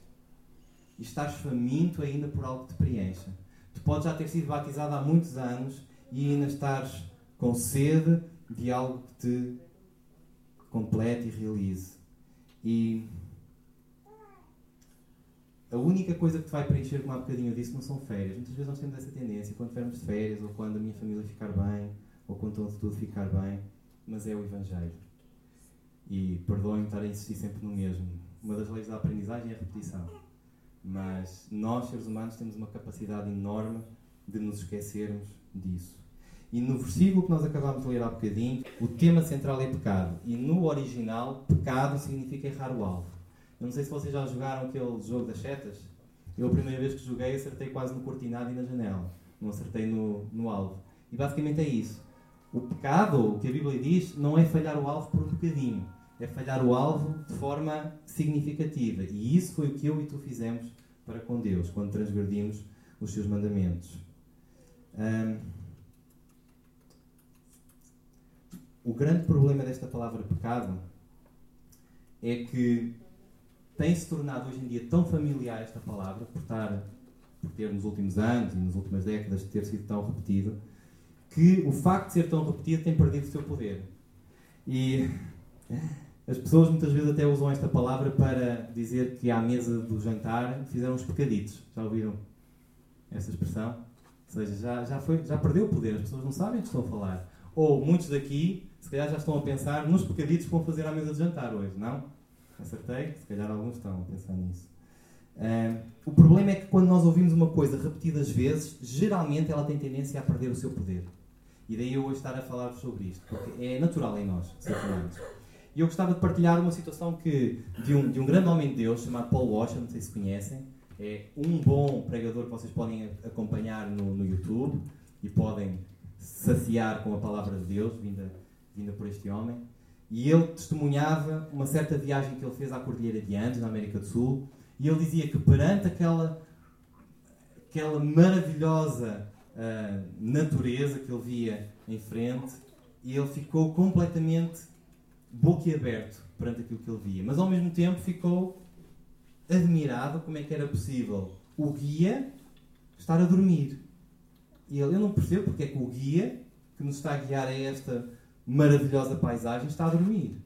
e estás faminto ainda por algo que te preencha. Tu podes já ter sido batizado há muitos anos e ainda estás com sede de algo que te complete e realize. E a única coisa que te vai preencher, como há bocadinho disso, não são férias. Muitas vezes nós temos essa tendência, quando tivermos de férias, ou quando a minha família ficar bem, ou quando tudo ficar bem, mas é o Evangelho. E perdoem estar a insistir sempre no mesmo. Uma das leis da aprendizagem é a repetição. Mas nós, seres humanos, temos uma capacidade enorme de nos esquecermos disso. E no versículo que nós acabámos de ler há bocadinho, o tema central é pecado. E no original, pecado significa errar o alvo. Eu não sei se vocês já jogaram aquele jogo das setas. Eu, a primeira vez que joguei, acertei quase no cortinado e na janela. Não acertei no, no alvo. E basicamente é isso. O pecado, o que a Bíblia diz, não é falhar o alvo por um bocadinho. É falhar o alvo de forma significativa. E isso foi o que eu e tu fizemos para com Deus, quando transgredimos os seus mandamentos. o grande problema desta palavra pecado é que tem se tornado hoje em dia tão familiar esta palavra, por, estar, por ter nos últimos anos e nas últimas décadas ter sido tão repetido, que o facto de ser tão repetido tem perdido o seu poder. E [LAUGHS] as pessoas muitas vezes até usam esta palavra para dizer que à mesa do jantar fizeram uns pecaditos. Já ouviram essa expressão? Ou seja, já, já, foi, já perdeu o poder, as pessoas não sabem o que estão a falar. Ou muitos daqui, se calhar, já estão a pensar nos pecaditos que vão fazer à mesa de jantar hoje, não? Acertei? Se calhar alguns estão a pensar nisso. Uh, o problema é que quando nós ouvimos uma coisa repetidas vezes, geralmente ela tem tendência a perder o seu poder. E daí eu hoje estar a falar sobre isto, porque é natural em nós ser. E eu gostava de partilhar uma situação que, de, um, de um grande homem de Deus chamado Paul Washer, não sei se conhecem. É um bom pregador que vocês podem acompanhar no, no YouTube e podem saciar com a palavra de Deus, vinda, vinda por este homem. E ele testemunhava uma certa viagem que ele fez à Cordilheira de Andes, na América do Sul, e ele dizia que perante aquela, aquela maravilhosa uh, natureza que ele via em frente, ele ficou completamente boquiaberto perante aquilo que ele via. Mas ao mesmo tempo ficou admirado como é que era possível o guia estar a dormir. E ele, eu não percebo porque é que o guia que nos está a guiar a esta maravilhosa paisagem está a dormir.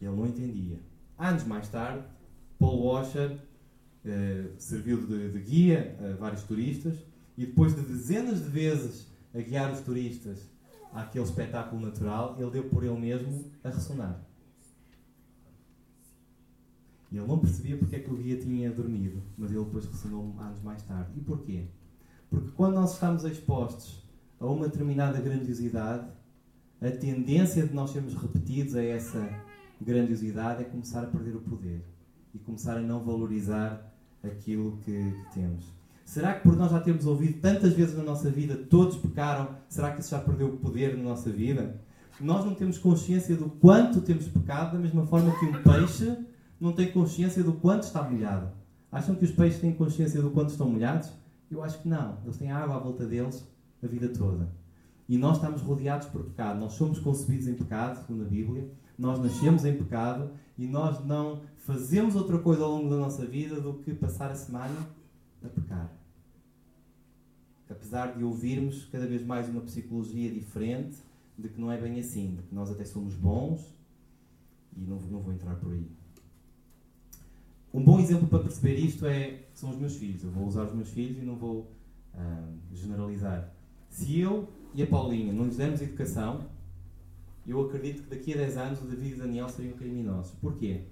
Ele não entendia. Anos mais tarde, Paul Washer eh, serviu de, de, guia a vários turistas e depois de dezenas de vezes a guiar os turistas àquele espetáculo natural, ele deu por ele mesmo a ressonar. E ele não percebia porque é que o guia tinha dormido, mas ele depois ressonou anos mais tarde. E porquê? Porque quando nós estamos expostos a uma determinada grandiosidade, a tendência de nós sermos repetidos a essa grandiosidade é começar a perder o poder e começar a não valorizar aquilo que, que temos. Será que por nós já termos ouvido tantas vezes na nossa vida todos pecaram, será que isso já perdeu o poder na nossa vida? Nós não temos consciência do quanto temos pecado, da mesma forma que um peixe não tem consciência do quanto está molhado. Acham que os peixes têm consciência do quanto estão molhados? Eu acho que não. Eles têm água à volta deles a vida toda. E nós estamos rodeados por pecado. Nós somos concebidos em pecado, segundo a Bíblia. Nós nascemos em pecado e nós não fazemos outra coisa ao longo da nossa vida do que passar a semana a pecar. Apesar de ouvirmos cada vez mais uma psicologia diferente de que não é bem assim, de que nós até somos bons e não, não vou entrar por aí. Um bom exemplo para perceber isto é, são os meus filhos. Eu vou usar os meus filhos e não vou ah, generalizar. Se eu e a Paulinha não lhes dermos educação, eu acredito que daqui a 10 anos o David e o Daniel seriam criminosos. Porquê?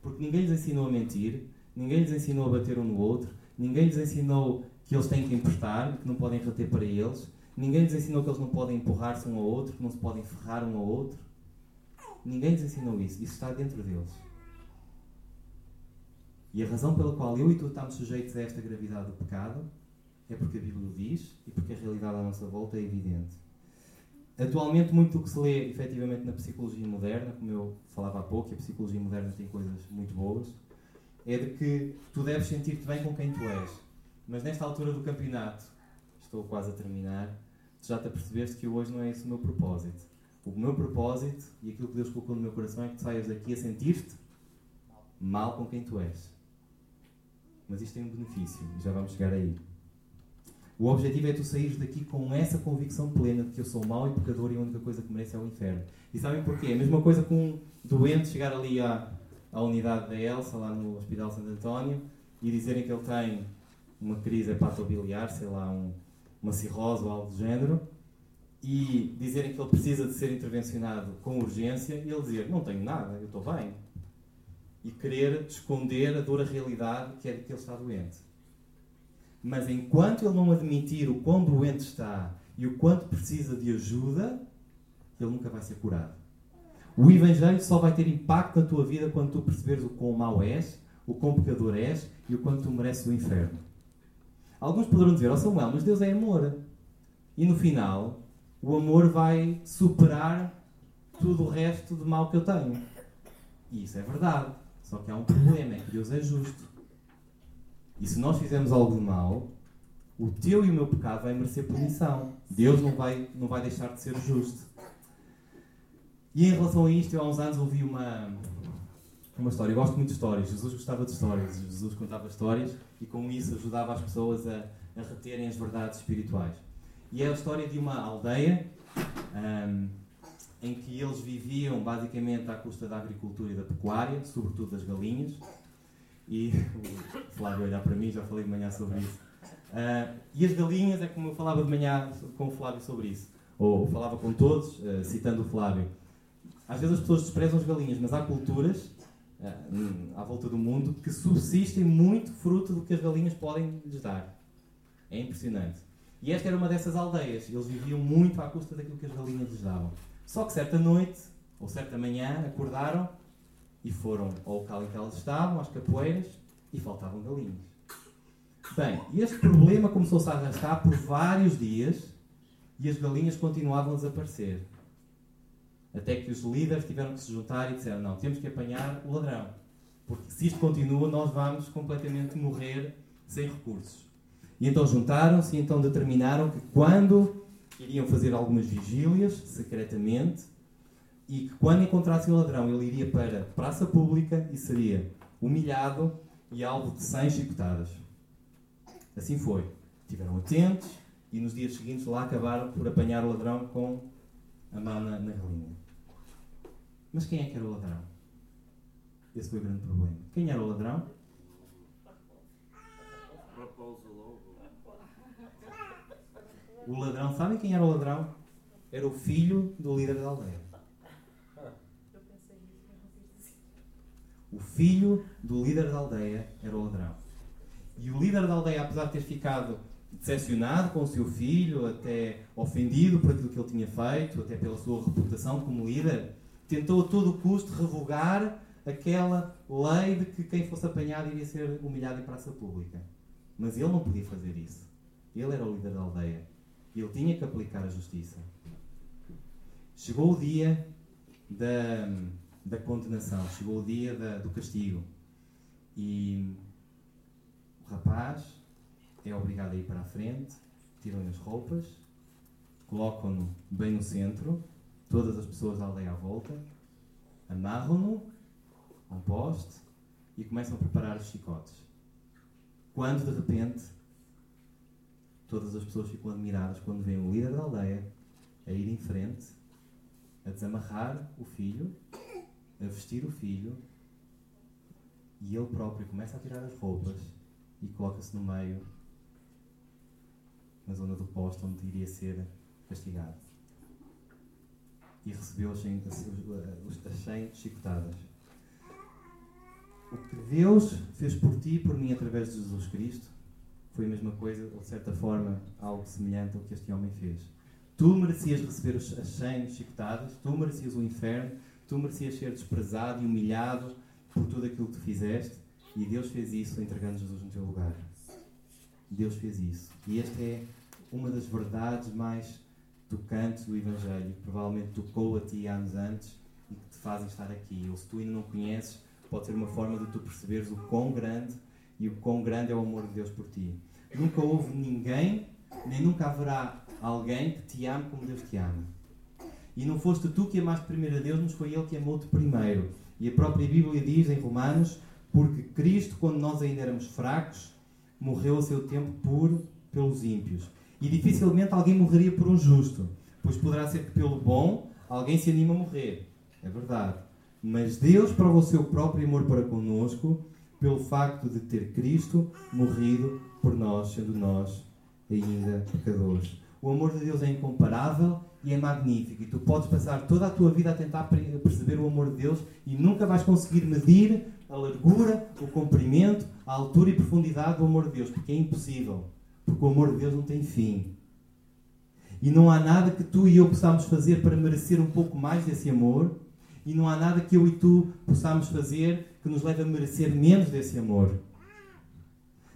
Porque ninguém lhes ensinou a mentir, ninguém lhes ensinou a bater um no outro, ninguém lhes ensinou que eles têm que emprestar, que não podem reter para eles, ninguém lhes ensinou que eles não podem empurrar-se um ao outro, que não se podem ferrar um ao outro. Ninguém lhes ensinou isso. Isso está dentro deles. E a razão pela qual eu e tu estamos sujeitos a esta gravidade do pecado é porque a Bíblia o diz e porque a realidade à nossa volta é evidente. Atualmente, muito do que se lê efetivamente na psicologia moderna, como eu falava há pouco, a psicologia moderna tem coisas muito boas, é de que tu deves sentir-te bem com quem tu és. Mas nesta altura do campeonato, estou quase a terminar, tu já te apercebeste que hoje não é esse o meu propósito. O meu propósito e aquilo que Deus colocou no meu coração é que tu saias daqui a sentir-te mal com quem tu és. Mas isto tem um benefício, e já vamos chegar aí. O objetivo é tu sair daqui com essa convicção plena de que eu sou mau e pecador e a única coisa que merece é o inferno. E sabem porquê? A mesma coisa com um doente chegar ali à, à unidade da Elsa, lá no Hospital Santo António, e dizerem que ele tem uma crise hepatobiliar, sei lá, um, uma cirrose ou algo do género, e dizerem que ele precisa de ser intervencionado com urgência, e ele dizer, não tenho nada, eu estou bem e querer esconder a dura realidade que é de que ele está doente. Mas enquanto ele não admitir o quão doente está e o quanto precisa de ajuda, ele nunca vai ser curado. O Evangelho só vai ter impacto na tua vida quando tu perceberes o quão mau és, o quão pecador és e o quanto tu mereces o inferno. Alguns poderão dizer, ó oh Samuel, mas Deus é amor. E no final, o amor vai superar tudo o resto de mal que eu tenho. E isso é verdade. Só que há um problema, é que Deus é justo. E se nós fizermos algo de mal, o teu e o meu pecado vai merecer punição. Deus não vai, não vai deixar de ser justo. E em relação a isto, eu há uns anos ouvi uma, uma história. Eu gosto muito de histórias. Jesus gostava de histórias. Jesus contava histórias e com isso ajudava as pessoas a, a reterem as verdades espirituais. E é a história de uma aldeia um, em que eles viviam basicamente à custa da agricultura e da pecuária, sobretudo das galinhas. E [LAUGHS] o Flávio olhar para mim, já falei de manhã sobre isso. Uh, e as galinhas é como eu falava de manhã com o Flávio sobre isso. Ou falava com todos, uh, citando o Flávio. Às vezes as pessoas desprezam as galinhas, mas há culturas uh, à volta do mundo que subsistem muito fruto do que as galinhas podem lhes dar. É impressionante. E esta era uma dessas aldeias. Eles viviam muito à custa daquilo que as galinhas lhes davam. Só que certa noite, ou certa manhã, acordaram e foram ao local em que elas estavam, às capoeiras, e faltavam galinhas. Bem, este problema começou-se a arrastar por vários dias e as galinhas continuavam a desaparecer. Até que os líderes tiveram que se juntar e disseram: Não, temos que apanhar o ladrão. Porque se isto continua, nós vamos completamente morrer sem recursos. E então juntaram-se e então determinaram que quando iriam fazer algumas vigílias, secretamente, e que quando encontrassem o ladrão, ele iria para a praça pública e seria humilhado e alvo de 100 chicotadas. Assim foi. Estiveram atentos e nos dias seguintes lá acabaram por apanhar o ladrão com a mão na, na galinha. Mas quem é que era o ladrão? Esse foi o grande problema. Quem era o ladrão? O ladrão, sabem quem era o ladrão? Era o filho do líder da aldeia. O filho do líder da aldeia era o ladrão. E o líder da aldeia, apesar de ter ficado decepcionado com o seu filho, até ofendido por aquilo que ele tinha feito, até pela sua reputação como líder, tentou a todo custo revogar aquela lei de que quem fosse apanhado iria ser humilhado em praça pública. Mas ele não podia fazer isso. Ele era o líder da aldeia. Ele tinha que aplicar a justiça. Chegou o dia da, da condenação, chegou o dia da, do castigo. E o rapaz é obrigado a ir para a frente, tiram-lhe as roupas, colocam-no bem no centro, todas as pessoas da aldeia à volta, amarram-no a um poste e começam a preparar os chicotes. Quando de repente todas as pessoas ficam admiradas quando veem o líder da aldeia a ir em frente, a desamarrar o filho, a vestir o filho e ele próprio começa a tirar as roupas e coloca-se no meio, na zona do posto onde iria ser castigado. E recebeu as 100, as 100 chicotadas. O que Deus fez por ti e por mim através de Jesus Cristo foi a mesma coisa, ou de certa forma, algo semelhante ao que este homem fez. Tu merecias receber as 100 chicotadas, tu merecias o inferno, tu merecias ser desprezado e humilhado por tudo aquilo que tu fizeste, e Deus fez isso entregando Jesus no teu lugar. Deus fez isso. E esta é uma das verdades mais tocantes do Evangelho, que provavelmente tocou a ti anos antes e que te fazem estar aqui. Ou se tu ainda não conheces, pode ser uma forma de tu perceberes o quão grande e o quão grande é o amor de Deus por ti. Nunca houve ninguém, nem nunca haverá alguém que te ame como Deus te ama. E não foste tu que amaste primeiro a Deus, mas foi Ele que amou-te primeiro. E a própria Bíblia diz em Romanos: Porque Cristo, quando nós ainda éramos fracos, morreu a seu tempo por pelos ímpios. E dificilmente alguém morreria por um justo, pois poderá ser que pelo bom alguém se anima a morrer. É verdade. Mas Deus prova o seu próprio amor para conosco pelo facto de ter Cristo morrido por nós, sendo nós ainda pecadores. O amor de Deus é incomparável e é magnífico. E tu podes passar toda a tua vida a tentar perceber o amor de Deus e nunca vais conseguir medir a largura, o comprimento, a altura e profundidade do amor de Deus, porque é impossível. Porque o amor de Deus não tem fim. E não há nada que tu e eu possamos fazer para merecer um pouco mais desse amor, e não há nada que eu e tu possamos fazer que nos leve a merecer menos desse amor.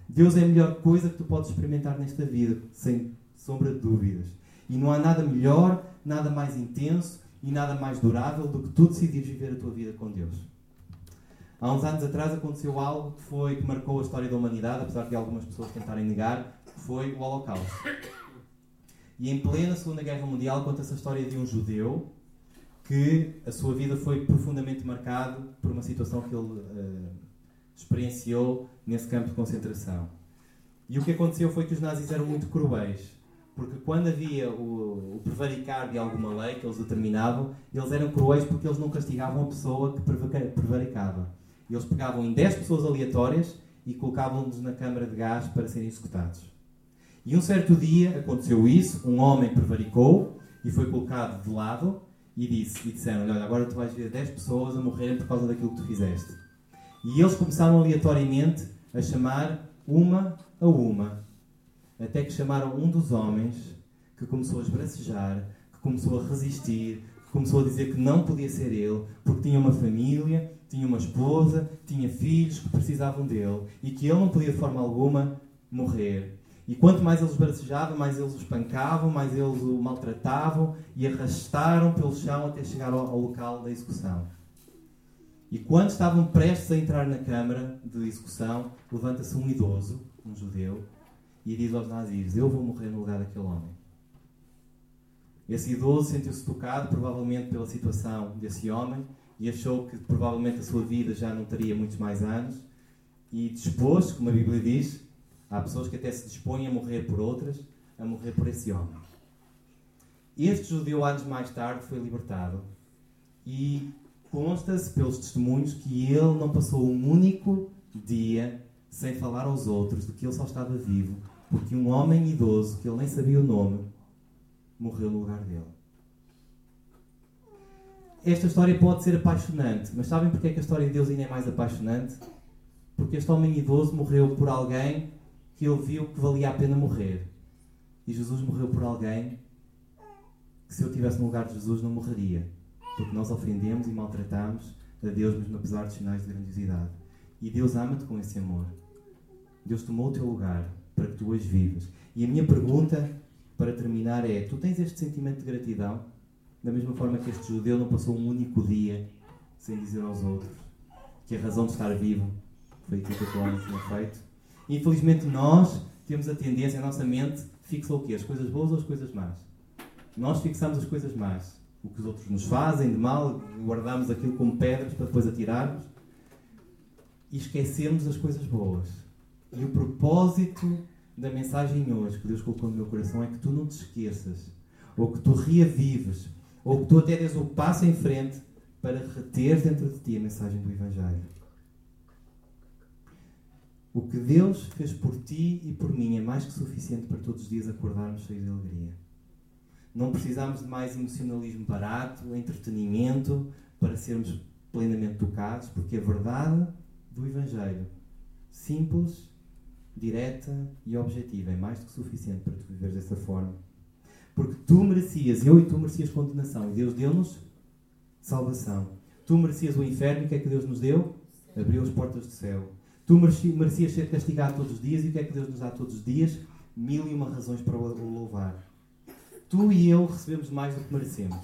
Deus é a melhor coisa que tu podes experimentar nesta vida, sem sombra de dúvidas. E não há nada melhor, nada mais intenso e nada mais durável do que tu decidires viver a tua vida com Deus. Há uns anos atrás aconteceu algo que foi que marcou a história da humanidade, apesar de algumas pessoas tentarem negar, foi o Holocausto. E em plena Segunda Guerra Mundial conta-se a história de um judeu que a sua vida foi profundamente marcada por uma situação que ele uh, experienciou nesse campo de concentração. E o que aconteceu foi que os nazis eram muito cruéis, porque quando havia o, o prevaricar de alguma lei que eles determinavam, eles eram cruéis porque eles não castigavam a pessoa que prevaricava. Eles pegavam em 10 pessoas aleatórias e colocavam-nos na câmara de gás para serem executados. E um certo dia aconteceu isso, um homem prevaricou e foi colocado de lado e disse, e disseram olha, agora tu vais ver 10 pessoas a morrerem por causa daquilo que tu fizeste. E eles começaram aleatoriamente a chamar uma a uma, até que chamaram um dos homens que começou a esbracejar, que começou a resistir, que começou a dizer que não podia ser ele, porque tinha uma família, tinha uma esposa, tinha filhos que precisavam dele e que ele não podia de forma alguma morrer. E quanto mais eles bracejavam, mais eles o espancavam, mais eles o maltratavam e arrastaram pelo chão até chegar ao, ao local da execução. E quando estavam prestes a entrar na câmara de execução, levanta-se um idoso, um judeu, e diz aos nazis: Eu vou morrer no lugar daquele homem. Esse idoso sentiu-se tocado, provavelmente pela situação desse homem, e achou que provavelmente a sua vida já não teria muitos mais anos, e dispôs, como a Bíblia diz, há pessoas que até se dispõem a morrer por outras, a morrer por esse homem. Este judeu, anos mais tarde, foi libertado, e consta-se pelos testemunhos que ele não passou um único dia sem falar aos outros de que ele só estava vivo, porque um homem idoso, que ele nem sabia o nome, morreu no lugar dele. Esta história pode ser apaixonante, mas sabem porque é que a história de Deus ainda é mais apaixonante? Porque este homem idoso morreu por alguém que ele viu que valia a pena morrer. E Jesus morreu por alguém que, se eu estivesse no lugar de Jesus, não morreria. Porque nós ofendemos e maltratamos a Deus, mesmo apesar dos sinais de grandiosidade. E Deus ama-te com esse amor. Deus tomou o teu lugar para que tu hoje vivas. E a minha pergunta para terminar é: tu tens este sentimento de gratidão? Da mesma forma que este judeu não passou um único dia sem dizer aos outros que a razão de estar vivo foi aquilo que o homem tinha feito. Infelizmente, nós temos a tendência, a nossa mente fixa o quê? As coisas boas ou as coisas más? Nós fixamos as coisas más. O que os outros nos fazem de mal, guardamos aquilo como pedras para depois atirarmos e esquecemos as coisas boas. E o propósito da mensagem hoje que Deus colocou no meu coração é que tu não te esqueças, ou que tu reavives, ou que tu até des o passo em frente para reter dentro de ti a mensagem do Evangelho. O que Deus fez por ti e por mim é mais que suficiente para todos os dias acordarmos cheios de alegria. Não precisamos de mais emocionalismo barato, entretenimento, para sermos plenamente tocados, porque a verdade do Evangelho, simples, direta e objetiva, é mais do que suficiente para tu viveres dessa forma. Porque tu merecias, eu e tu merecias condenação, e Deus deu-nos salvação. Tu merecias o inferno, e o que é que Deus nos deu? Abriu as portas do céu. Tu merecias ser castigado todos os dias, e o que é que Deus nos dá todos os dias? Mil e uma razões para o louvar. Tu e eu recebemos mais do que merecemos.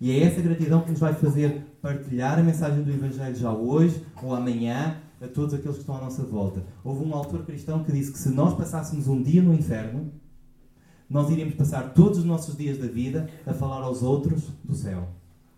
E é essa gratidão que nos vai fazer partilhar a mensagem do Evangelho já hoje ou amanhã a todos aqueles que estão à nossa volta. Houve um autor cristão que disse que se nós passássemos um dia no inferno, nós iríamos passar todos os nossos dias da vida a falar aos outros do céu.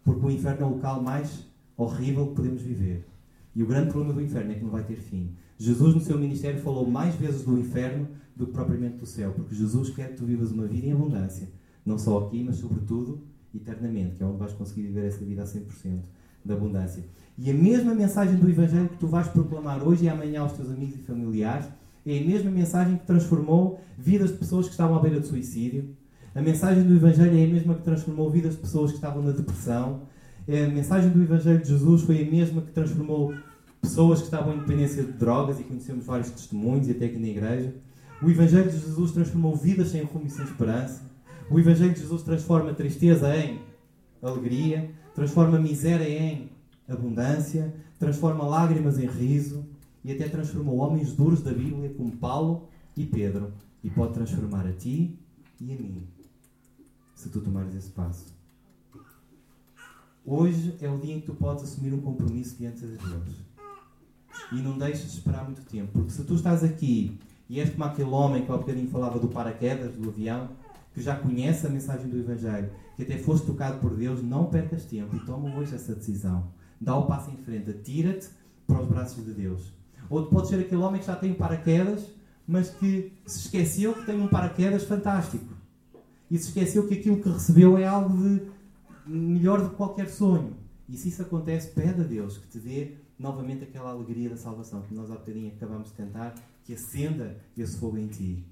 Porque o inferno é o local mais horrível que podemos viver. E o grande problema do inferno é que não vai ter fim. Jesus, no seu ministério, falou mais vezes do inferno do que propriamente do céu. Porque Jesus quer que tu vivas uma vida em abundância. Não só aqui, mas sobretudo eternamente, que é onde vais conseguir viver essa vida a 100% de abundância. E a mesma mensagem do Evangelho que tu vais proclamar hoje e amanhã aos teus amigos e familiares é a mesma mensagem que transformou vidas de pessoas que estavam à beira de suicídio. A mensagem do Evangelho é a mesma que transformou vidas de pessoas que estavam na depressão. A mensagem do Evangelho de Jesus foi a mesma que transformou pessoas que estavam em dependência de drogas e conhecemos vários testemunhos e até aqui na igreja. O Evangelho de Jesus transformou vidas sem rumo e sem esperança. O Evangelho de Jesus transforma tristeza em alegria, transforma miséria em abundância, transforma lágrimas em riso e até transformou homens duros da Bíblia como Paulo e Pedro e pode transformar a ti e a mim se tu tomares esse passo. Hoje é o dia em que tu podes assumir um compromisso diante de Deus. E não deixes de esperar muito tempo. Porque se tu estás aqui e és como aquele homem que há bocadinho falava do paraquedas, do avião, que já conhece a mensagem do Evangelho, que até foste tocado por Deus, não percas tempo e toma hoje essa decisão. Dá o passo em frente, atira-te para os braços de Deus. Ou pode ser aquele homem que já tem paraquedas, mas que se esqueceu que tem um paraquedas fantástico. E se esqueceu que aquilo que recebeu é algo de melhor do que qualquer sonho. E se isso acontece, pede a Deus que te dê novamente aquela alegria da salvação que nós há bocadinho acabamos de cantar, que acenda esse fogo em ti.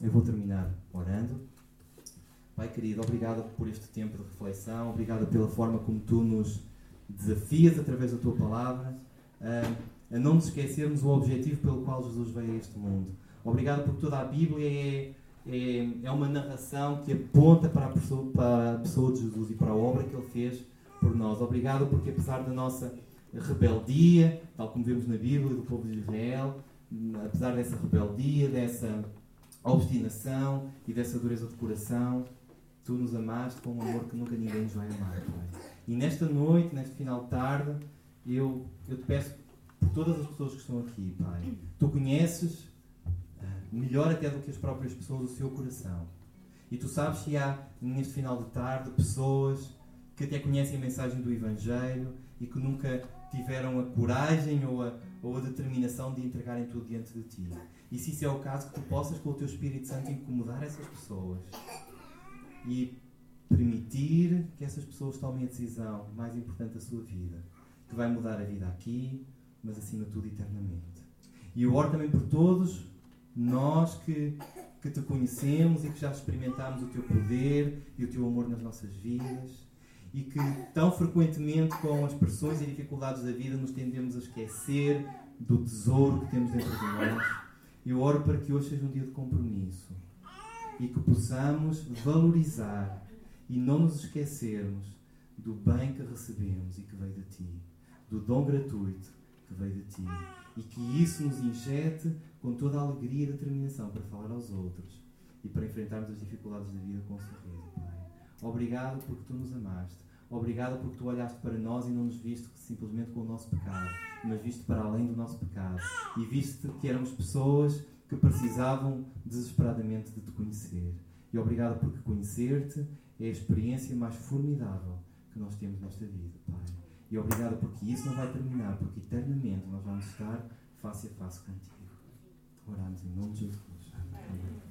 Eu vou terminar orando. Pai querido, obrigado por este tempo de reflexão, obrigado pela forma como tu nos desafias através da tua palavra a não nos esquecermos o objetivo pelo qual Jesus veio a este mundo. Obrigado porque toda a Bíblia é, é, é uma narração que aponta para a, pessoa, para a pessoa de Jesus e para a obra que ele fez por nós. Obrigado porque, apesar da nossa rebeldia, tal como vemos na Bíblia, do povo de Israel, apesar dessa rebeldia, dessa obstinação e dessa dureza de coração, tu nos amaste com um amor que nunca ninguém nos vai amar, Pai. E nesta noite, neste final de tarde, eu, eu te peço por todas as pessoas que estão aqui, Pai. Tu conheces melhor até do que as próprias pessoas o seu coração. E tu sabes que há, neste final de tarde, pessoas que até conhecem a mensagem do Evangelho e que nunca tiveram a coragem ou a, ou a determinação de entregarem tudo diante de ti. E se isso é o caso, que tu possas, com o teu Espírito Santo, incomodar essas pessoas e permitir que essas pessoas tomem a decisão mais importante da sua vida, que vai mudar a vida aqui, mas acima de tudo eternamente. E eu oro também por todos nós que, que te conhecemos e que já experimentámos o teu poder e o teu amor nas nossas vidas e que tão frequentemente com as pressões e dificuldades da vida nos tendemos a esquecer do tesouro que temos dentro de nós. Eu oro para que hoje seja um dia de compromisso e que possamos valorizar e não nos esquecermos do bem que recebemos e que veio de Ti, do dom gratuito que veio de Ti, e que isso nos injete com toda a alegria e determinação para falar aos outros e para enfrentarmos as dificuldades da vida com sorriso, Pai. Obrigado porque Tu nos amaste. Obrigado porque Tu olhaste para nós e não nos viste simplesmente com o nosso pecado, mas viste para além do nosso pecado e viste que éramos pessoas que precisavam desesperadamente de Te conhecer. E obrigado porque conhecer-te é a experiência mais formidável que nós temos nesta vida, Pai. E obrigado porque isso não vai terminar, porque eternamente nós vamos estar face a face contigo. Oramos em nome de Jesus. Amém.